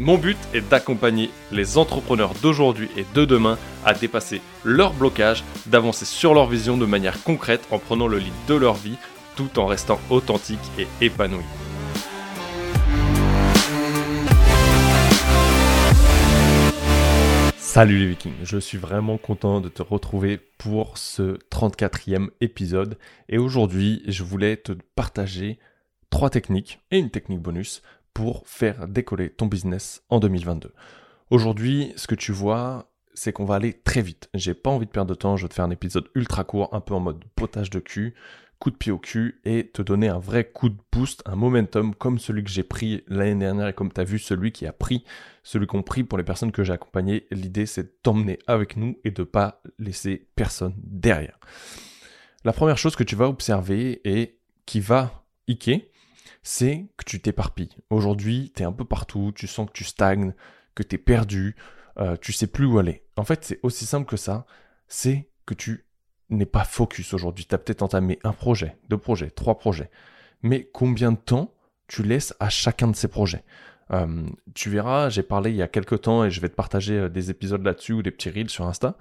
Mon but est d'accompagner les entrepreneurs d'aujourd'hui et de demain à dépasser leurs blocages, d'avancer sur leur vision de manière concrète en prenant le lead de leur vie tout en restant authentique et épanoui. Salut les vikings, je suis vraiment content de te retrouver pour ce 34e épisode et aujourd'hui je voulais te partager trois techniques et une technique bonus pour faire décoller ton business en 2022. Aujourd'hui, ce que tu vois, c'est qu'on va aller très vite. J'ai pas envie de perdre de temps, je vais te faire un épisode ultra court, un peu en mode potage de cul, coup de pied au cul et te donner un vrai coup de boost, un momentum comme celui que j'ai pris l'année dernière et comme tu as vu celui qui a pris, celui qu'on pris pour les personnes que j'ai accompagnées. L'idée c'est de avec nous et de pas laisser personne derrière. La première chose que tu vas observer et qui va hicker, c'est que tu t'éparpilles. Aujourd'hui, tu es un peu partout, tu sens que tu stagnes, que tu es perdu, euh, tu sais plus où aller. En fait, c'est aussi simple que ça, c'est que tu n'es pas focus aujourd'hui. Tu as peut-être entamé un projet, deux projets, trois projets. Mais combien de temps tu laisses à chacun de ces projets? Euh, Tu verras, j'ai parlé il y a quelques temps et je vais te partager euh, des épisodes là-dessus ou des petits reels sur Insta.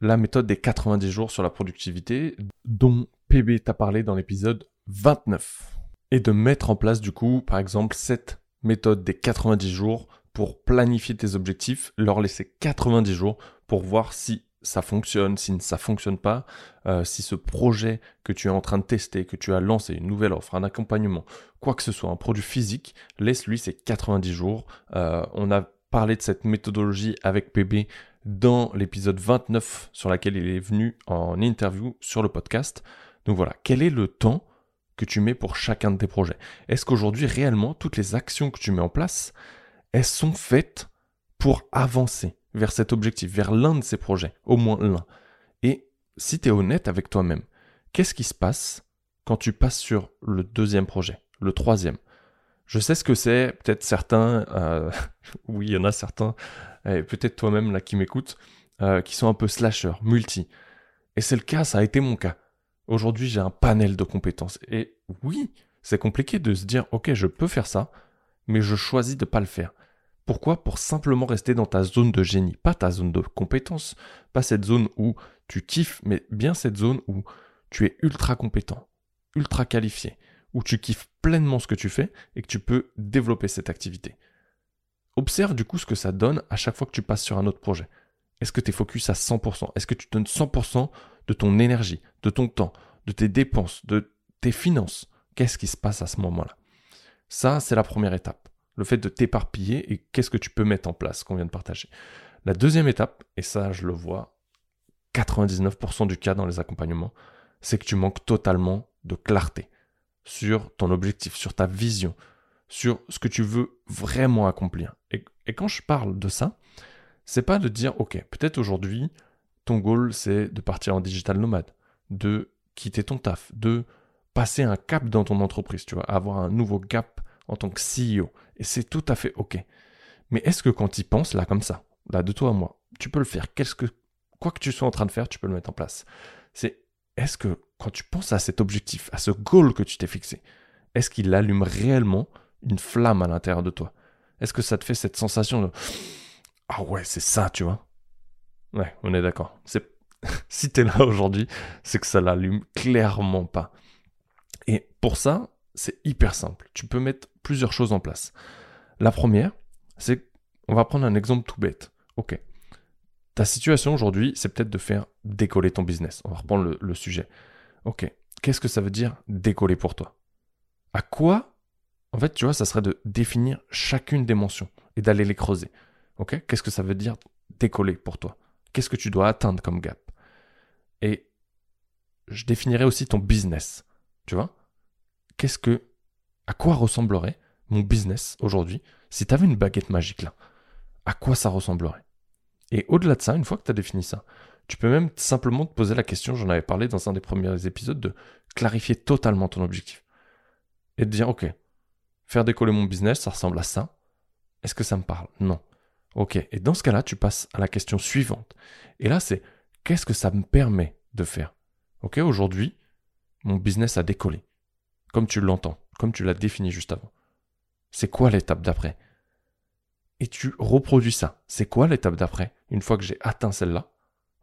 La méthode des 90 jours sur la productivité dont PB t'a parlé dans l'épisode 29 et de mettre en place du coup, par exemple, cette méthode des 90 jours pour planifier tes objectifs, leur laisser 90 jours pour voir si ça fonctionne, si ça fonctionne pas, euh, si ce projet que tu es en train de tester, que tu as lancé, une nouvelle offre, un accompagnement, quoi que ce soit, un produit physique, laisse-lui ces 90 jours. Euh, on a parlé de cette méthodologie avec PB dans l'épisode 29 sur laquelle il est venu en interview sur le podcast. Donc voilà, quel est le temps que tu mets pour chacun de tes projets Est-ce qu'aujourd'hui, réellement, toutes les actions que tu mets en place, elles sont faites pour avancer vers cet objectif, vers l'un de ces projets, au moins l'un? Et si tu es honnête avec toi-même, qu'est-ce qui se passe quand tu passes sur le deuxième projet, le troisième? Je sais ce que c'est, peut-être certains, euh, oui, il y en a certains, et peut-être toi-même là qui m'écoutes, euh, qui sont un peu slasher, multi. Et c'est le cas, ça a été mon cas. Aujourd'hui, j'ai un panel de compétences. Et oui, c'est compliqué de se dire, ok, je peux faire ça, mais je choisis de ne pas le faire. Pourquoi? Pour simplement rester dans ta zone de génie, pas ta zone de compétence, pas cette zone où tu kiffes, mais bien cette zone où tu es ultra compétent, ultra qualifié, où tu kiffes pleinement ce que tu fais et que tu peux développer cette activité. Observe du coup ce que ça donne à chaque fois que tu passes sur un autre projet. Est-ce que tu es focus à 100% Est-ce que tu donnes 100% de ton énergie, de ton temps, de tes dépenses, de tes finances. Qu'est-ce qui se passe à ce moment-là? Ça, c'est la première étape. Le fait de t'éparpiller et qu'est-ce que tu peux mettre en place qu'on vient de partager. La deuxième étape, et ça je le vois 99% du cas dans les accompagnements, c'est que tu manques totalement de clarté sur ton objectif, sur ta vision, sur ce que tu veux vraiment accomplir. Et, quand je parle de ça, c'est pas de dire, ok, peut-être aujourd'hui, ton goal, c'est de partir en digital nomade, de quitter ton taf, de passer un cap dans ton entreprise, tu vois, avoir un nouveau cap en tant que CEO. Et c'est tout à fait OK. Mais est-ce que quand tu penses, là, comme ça, là, de toi à moi, tu peux le faire Qu'est-ce que, Quoi que tu sois en train de faire, tu peux le mettre en place. C'est est-ce que quand tu penses à cet objectif, à ce goal que tu t'es fixé, est-ce qu'il allume réellement une flamme à l'intérieur de toi? Est-ce que ça te fait cette sensation de Ah ouais, c'est ça, tu vois? Ouais, on est d'accord. C'est... si t'es là aujourd'hui, c'est que ça l'allume clairement pas. Et pour ça, c'est hyper simple. Tu peux mettre plusieurs choses en place. La première, c'est on va prendre un exemple tout bête. Ok. Ta situation aujourd'hui, c'est peut-être de faire décoller ton business. On va reprendre le, le sujet. Ok. Qu'est-ce que ça veut dire décoller pour toi? À quoi En fait, tu vois, ça serait de définir chacune des mentions et d'aller les creuser. Ok Qu'est-ce que ça veut dire décoller pour toi? Qu'est-ce que tu dois atteindre comme gap? Et je définirais aussi ton business. Tu vois Qu'est-ce que. À quoi ressemblerait mon business aujourd'hui si tu avais une baguette magique là? À quoi ça ressemblerait? Et au-delà de ça, une fois que tu as défini ça, tu peux même simplement te poser la question, j'en avais parlé dans un des premiers épisodes, de clarifier totalement ton objectif. Et de dire, ok, faire décoller mon business, ça ressemble à ça. Est-ce que ça me parle? Non. Ok, et dans ce cas-là, tu passes à la question suivante. Et là, c'est qu'est-ce que ça me permet de faire? Ok, aujourd'hui, mon business a décollé. Comme tu l'entends, comme tu l'as défini juste avant. C'est quoi l'étape d'après? Et tu reproduis ça. C'est quoi l'étape d'après? Une fois que j'ai atteint celle-là,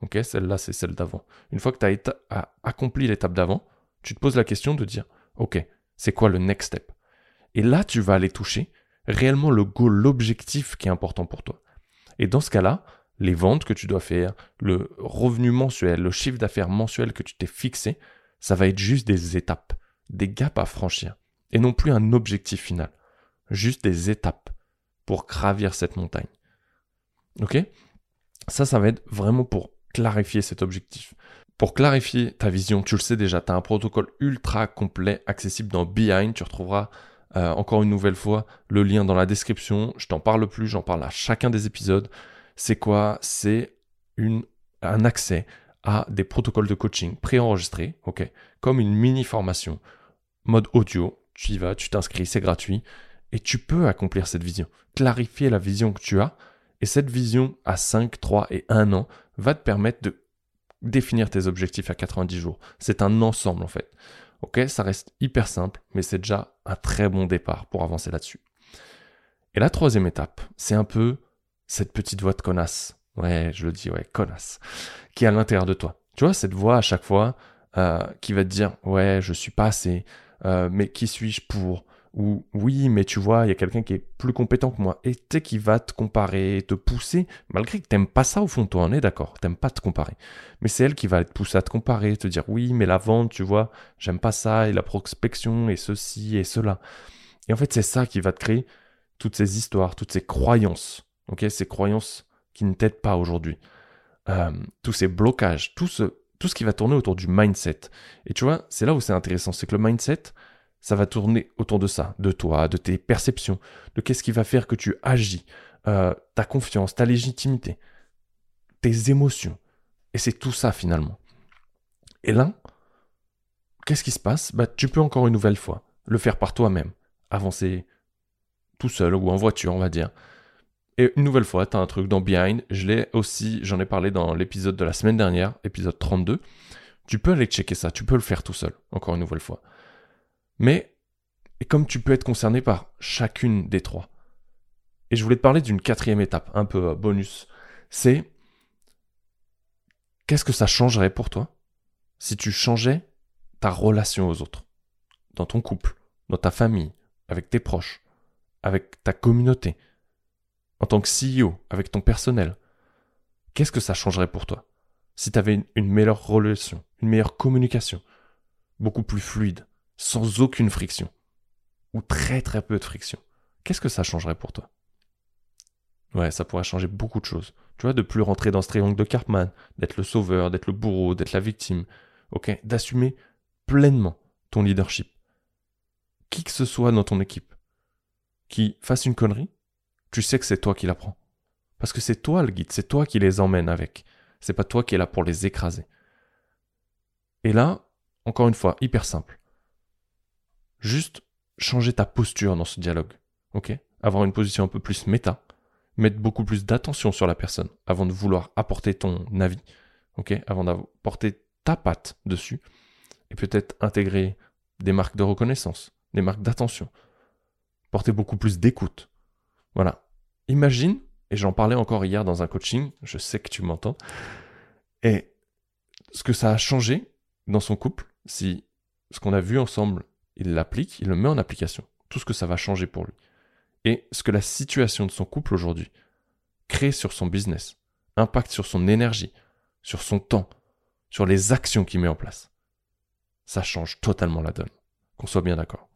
ok, celle-là c'est celle d'avant. Une fois que tu as, accompli l'étape d'avant, tu te poses la question de dire, ok, c'est quoi le next step? Et là, tu vas aller toucher réellement le goal, l'objectif qui est important pour toi. Et dans ce cas-là, les ventes que tu dois faire, le revenu mensuel, le chiffre d'affaires mensuel que tu t'es fixé, ça va être juste des étapes, des gaps à franchir, et non plus un objectif final, juste des étapes pour gravir cette montagne. Ok? Ça, ça va être vraiment pour clarifier cet objectif. Pour clarifier ta vision, tu le sais déjà, tu as un protocole ultra complet accessible dans Behind. Tu retrouveras euh, encore une nouvelle fois le lien dans la description. Je t'en parle plus, j'en parle à chacun des épisodes. C'est quoi? C'est un accès à des protocoles de coaching préenregistrés, ok, comme une mini formation, mode audio. Tu y vas, tu t'inscris, c'est gratuit, et tu peux accomplir cette vision, clarifier la vision que tu as, et cette vision à 5, 3 et 1 an va te permettre de définir tes objectifs à 90 jours. C'est un ensemble en fait. Ok, ça reste hyper simple, mais c'est déjà un très bon départ pour avancer là-dessus. Et la troisième étape, c'est un peu cette petite voix de connasse. Ouais, je le dis, ouais, connasse, qui est à l'intérieur de toi. Tu vois, cette voix à chaque fois euh, qui va te dire, ouais, je suis pas assez, euh, mais qui suis-je pour? Ou oui, mais tu vois, il y a quelqu'un qui est plus compétent que moi, et tu qui va te comparer, te pousser, malgré que t'aimes pas ça au fond de toi, on est d'accord, t'aimes pas te comparer. Mais c'est elle qui va te pousser à te comparer, te dire oui, mais la vente, tu vois, j'aime pas ça, et la prospection, et ceci, et cela. Et en fait, c'est ça qui va te créer toutes ces histoires, toutes ces croyances, ok, ces croyances qui ne t'aident pas aujourd'hui. Euh, tous ces blocages, tout ce, tout ce qui va tourner autour du mindset. Et tu vois, c'est là où c'est intéressant, c'est que le mindset, ça va tourner autour de ça, de toi, de tes perceptions, de qu'est-ce qui va faire que tu agis, euh, ta confiance, ta légitimité, tes émotions. Et c'est tout ça finalement. Et là, qu'est-ce qui se passe? Bah, Tu peux encore une nouvelle fois le faire par toi-même, avancer tout seul ou en voiture, on va dire. Et une nouvelle fois, tu as un truc dans Behind, je l'ai aussi, j'en ai parlé dans l'épisode de la semaine dernière, épisode 32. Tu peux aller checker ça, tu peux le faire tout seul, encore une nouvelle fois. Mais, et comme tu peux être concerné par chacune des trois. Et je voulais te parler d'une quatrième étape, un peu euh, bonus. C'est qu'est-ce que ça changerait pour toi si tu changeais ta relation aux autres, dans ton couple, dans ta famille, avec tes proches, avec ta communauté, en tant que CEO, avec ton personnel. Qu'est-ce que ça changerait pour toi si tu avais une meilleure relation, une meilleure communication, beaucoup plus fluide, sans aucune friction, ou très très peu de friction, qu'est-ce que ça changerait pour toi? Ouais, ça pourrait changer beaucoup de choses. Tu vois, de plus rentrer dans ce triangle de Cartman, d'être le sauveur, d'être le bourreau, d'être la victime, ok? D'assumer pleinement ton leadership. Qui que ce soit dans ton équipe qui fasse une connerie, tu sais que c'est toi qui la prends. Parce que c'est toi le guide, c'est toi qui les emmène avec. C'est pas toi qui es là pour les écraser. Et là, encore une fois, hyper simple. Juste changer ta posture dans ce dialogue. Ok? Avoir une position un peu plus méta. Mettre beaucoup plus d'attention sur la personne avant de vouloir apporter ton avis. Ok? Avant d'apporter ta patte dessus. Et peut-être intégrer des marques de reconnaissance, des marques d'attention. Porter beaucoup plus d'écoute. Voilà. Imagine, et j'en parlais encore hier dans un coaching, je sais que tu m'entends, et ce que ça a changé dans son couple, si ce qu'on a vu ensemble il l'applique, il le met en application, tout ce que ça va changer pour lui. Et ce que la situation de son couple aujourd'hui crée sur son business, impacte sur son énergie, sur son temps, sur les actions qu'il met en place. Ça change totalement la donne, qu'on soit bien d'accord.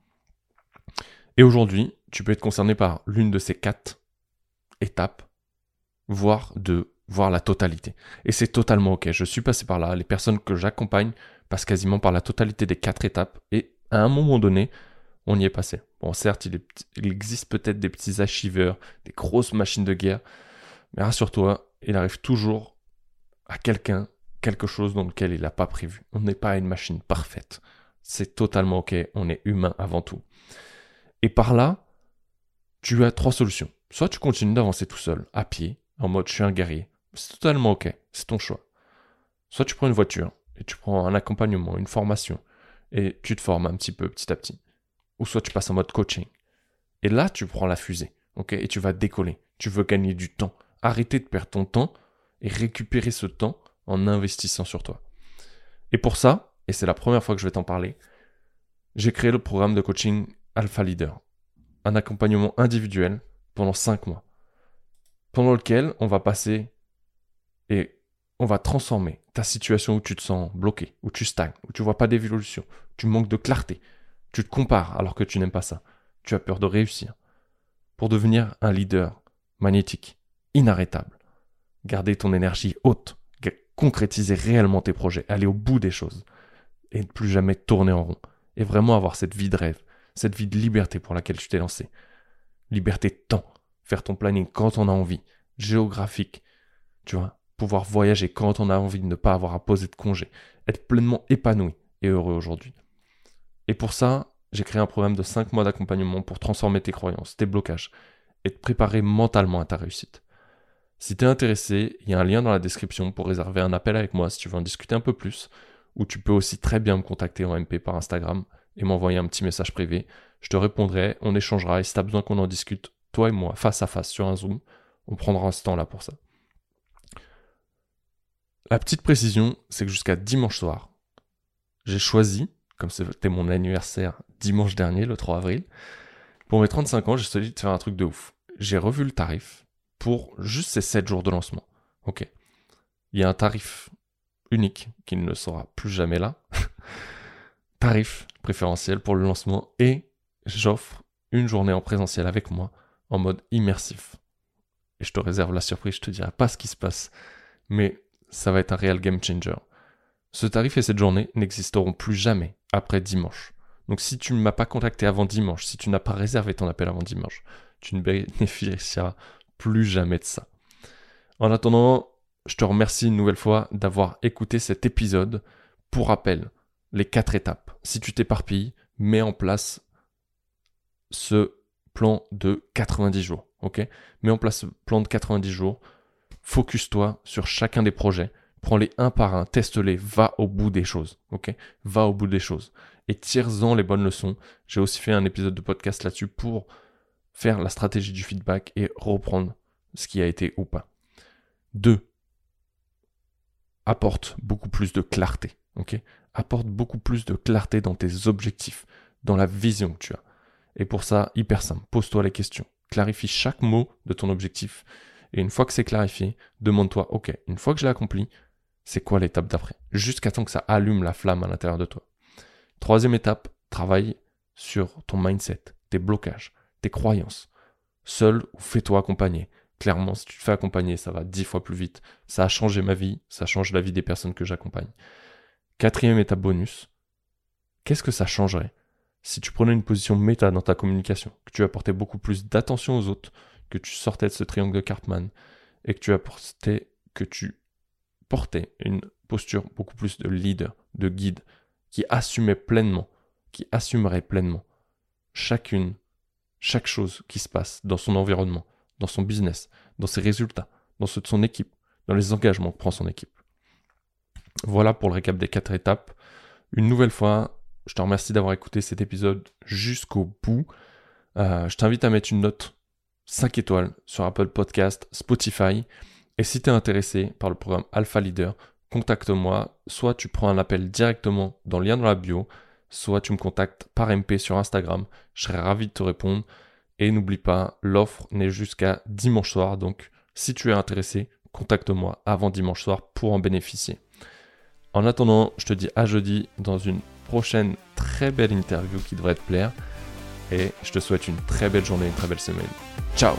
Et aujourd'hui, tu peux être concerné par l'une de ces quatre étapes, voire de voir la totalité. Et c'est totalement ok. Je suis passé par là. Les personnes que j'accompagne passent quasiment par la totalité des quatre étapes et à un moment donné, on y est passé. Bon, certes, il, existe peut-être des petits achiveurs, des grosses machines de guerre, mais rassure-toi, il arrive toujours à quelqu'un quelque chose dans lequel il n'a pas prévu. On n'est pas une machine parfaite. C'est totalement ok, on est humain avant tout. Et par là, tu as trois solutions. Soit tu continues d'avancer tout seul, à pied, en mode je suis un guerrier. C'est totalement ok, c'est ton choix. Soit tu prends une voiture et tu prends un accompagnement, une formation, et tu te formes un petit peu petit à petit. Ou soit tu passes en mode coaching. Et là, tu prends la fusée, ok, et tu vas décoller. Tu veux gagner du temps. Arrêter de perdre ton temps et récupérer ce temps en investissant sur toi. Et pour ça, et c'est la première fois que je vais t'en parler, j'ai créé le programme de coaching Alpha Leader. Un accompagnement individuel pendant 5 mois. Pendant lequel on va passer et on va transformer ta situation où tu te sens bloqué, où tu stagnes, où tu vois pas d'évolution, tu manques de clarté, tu te compares alors que tu n'aimes pas ça, tu as peur de réussir, pour devenir un leader magnétique, inarrêtable. Garder ton énergie haute, concrétiser réellement tes projets, aller au bout des choses, et ne plus jamais tourner en rond, et vraiment avoir cette vie de rêve, cette vie de liberté pour laquelle tu t'es lancé. Liberté de temps, faire ton planning quand on a envie, géographique, tu vois, pouvoir voyager quand on a envie de ne pas avoir à poser de congé, être pleinement épanoui et heureux aujourd'hui. Et pour ça, j'ai créé un programme de 5 mois d'accompagnement pour transformer tes croyances, tes blocages, et te préparer mentalement à ta réussite. Si tu es intéressé, il y a un lien dans la description pour réserver un appel avec moi si tu veux en discuter un peu plus, ou tu peux aussi très bien me contacter en MP par Instagram et m'envoyer un petit message privé. Je te répondrai, on échangera et si tu as besoin qu'on en discute, toi et moi, face à face sur un Zoom, on prendra ce temps-là pour ça. La petite précision, c'est que jusqu'à dimanche soir, j'ai choisi, comme c'était mon anniversaire dimanche dernier, le 3 avril, pour mes 35 ans, j'ai choisi de faire un truc de ouf. J'ai revu le tarif pour juste ces 7 jours de lancement. Ok. Il y a un tarif unique qui ne sera plus jamais là. tarif préférentiel pour le lancement et j'offre une journée en présentiel avec moi en mode immersif. Et je te réserve la surprise, je te dirai pas ce qui se passe, mais ça va être un réel game changer. Ce tarif et cette journée n'existeront plus jamais après dimanche. Donc si tu ne m'as pas contacté avant dimanche, si tu n'as pas réservé ton appel avant dimanche, tu ne bénéficieras plus jamais de ça. En attendant, je te remercie une nouvelle fois d'avoir écouté cet épisode. Pour rappel, les quatre étapes. Si tu t'éparpilles, mets en place ce plan de 90 jours. Ok? Mets en place ce plan de 90 jours. Focus-toi sur chacun des projets. Prends-les un par un, teste-les, va au bout des choses. Ok? Va au bout des choses. Et tire-en les bonnes leçons. J'ai aussi fait un épisode de podcast là-dessus pour faire la stratégie du feedback et reprendre ce qui a été ou pas. 2. Apporte beaucoup plus de clarté. ok? Apporte beaucoup plus de clarté dans tes objectifs, dans la vision que tu as. Et pour ça, hyper simple, pose-toi les questions. Clarifie chaque mot de ton objectif. Et une fois que c'est clarifié, demande-toi, ok, une fois que je l'ai accompli, c'est quoi l'étape d'après? Jusqu'à temps que ça allume la flamme à l'intérieur de toi. Troisième étape, travaille sur ton mindset, tes blocages tes croyances. Seul ou fais-toi accompagner. Clairement, si tu te fais accompagner, ça va dix fois plus vite. Ça a changé ma vie, ça change la vie des personnes que j'accompagne. Quatrième étape bonus. Qu'est-ce que ça changerait si tu prenais une position méta dans ta communication, que tu apportais beaucoup plus d'attention aux autres, que tu sortais de ce triangle de Cartman et que tu apportais, que tu portais une posture beaucoup plus de leader, de guide, qui assumait pleinement, qui assumerait pleinement chacune chaque chose qui se passe dans son environnement, dans son business, dans ses résultats, dans ceux de son équipe, dans les engagements que prend son équipe. Voilà pour le récap des quatre étapes. Une nouvelle fois, je te remercie d'avoir écouté cet épisode jusqu'au bout. Euh, je t'invite à mettre une note 5 étoiles sur Apple Podcast, Spotify. Et si tu es intéressé par le programme Alpha Leader, contacte-moi. Soit tu prends un appel directement dans le lien dans la bio, soit tu me contactes par MP sur Instagram. Je serai ravi de te répondre. Et n'oublie pas, l'offre n'est jusqu'à dimanche soir. Donc, si tu es intéressé, contacte-moi avant dimanche soir pour en bénéficier. En attendant, je te dis à jeudi dans une prochaine très belle interview qui devrait te plaire. Et je te souhaite une très belle journée, une très belle semaine. Ciao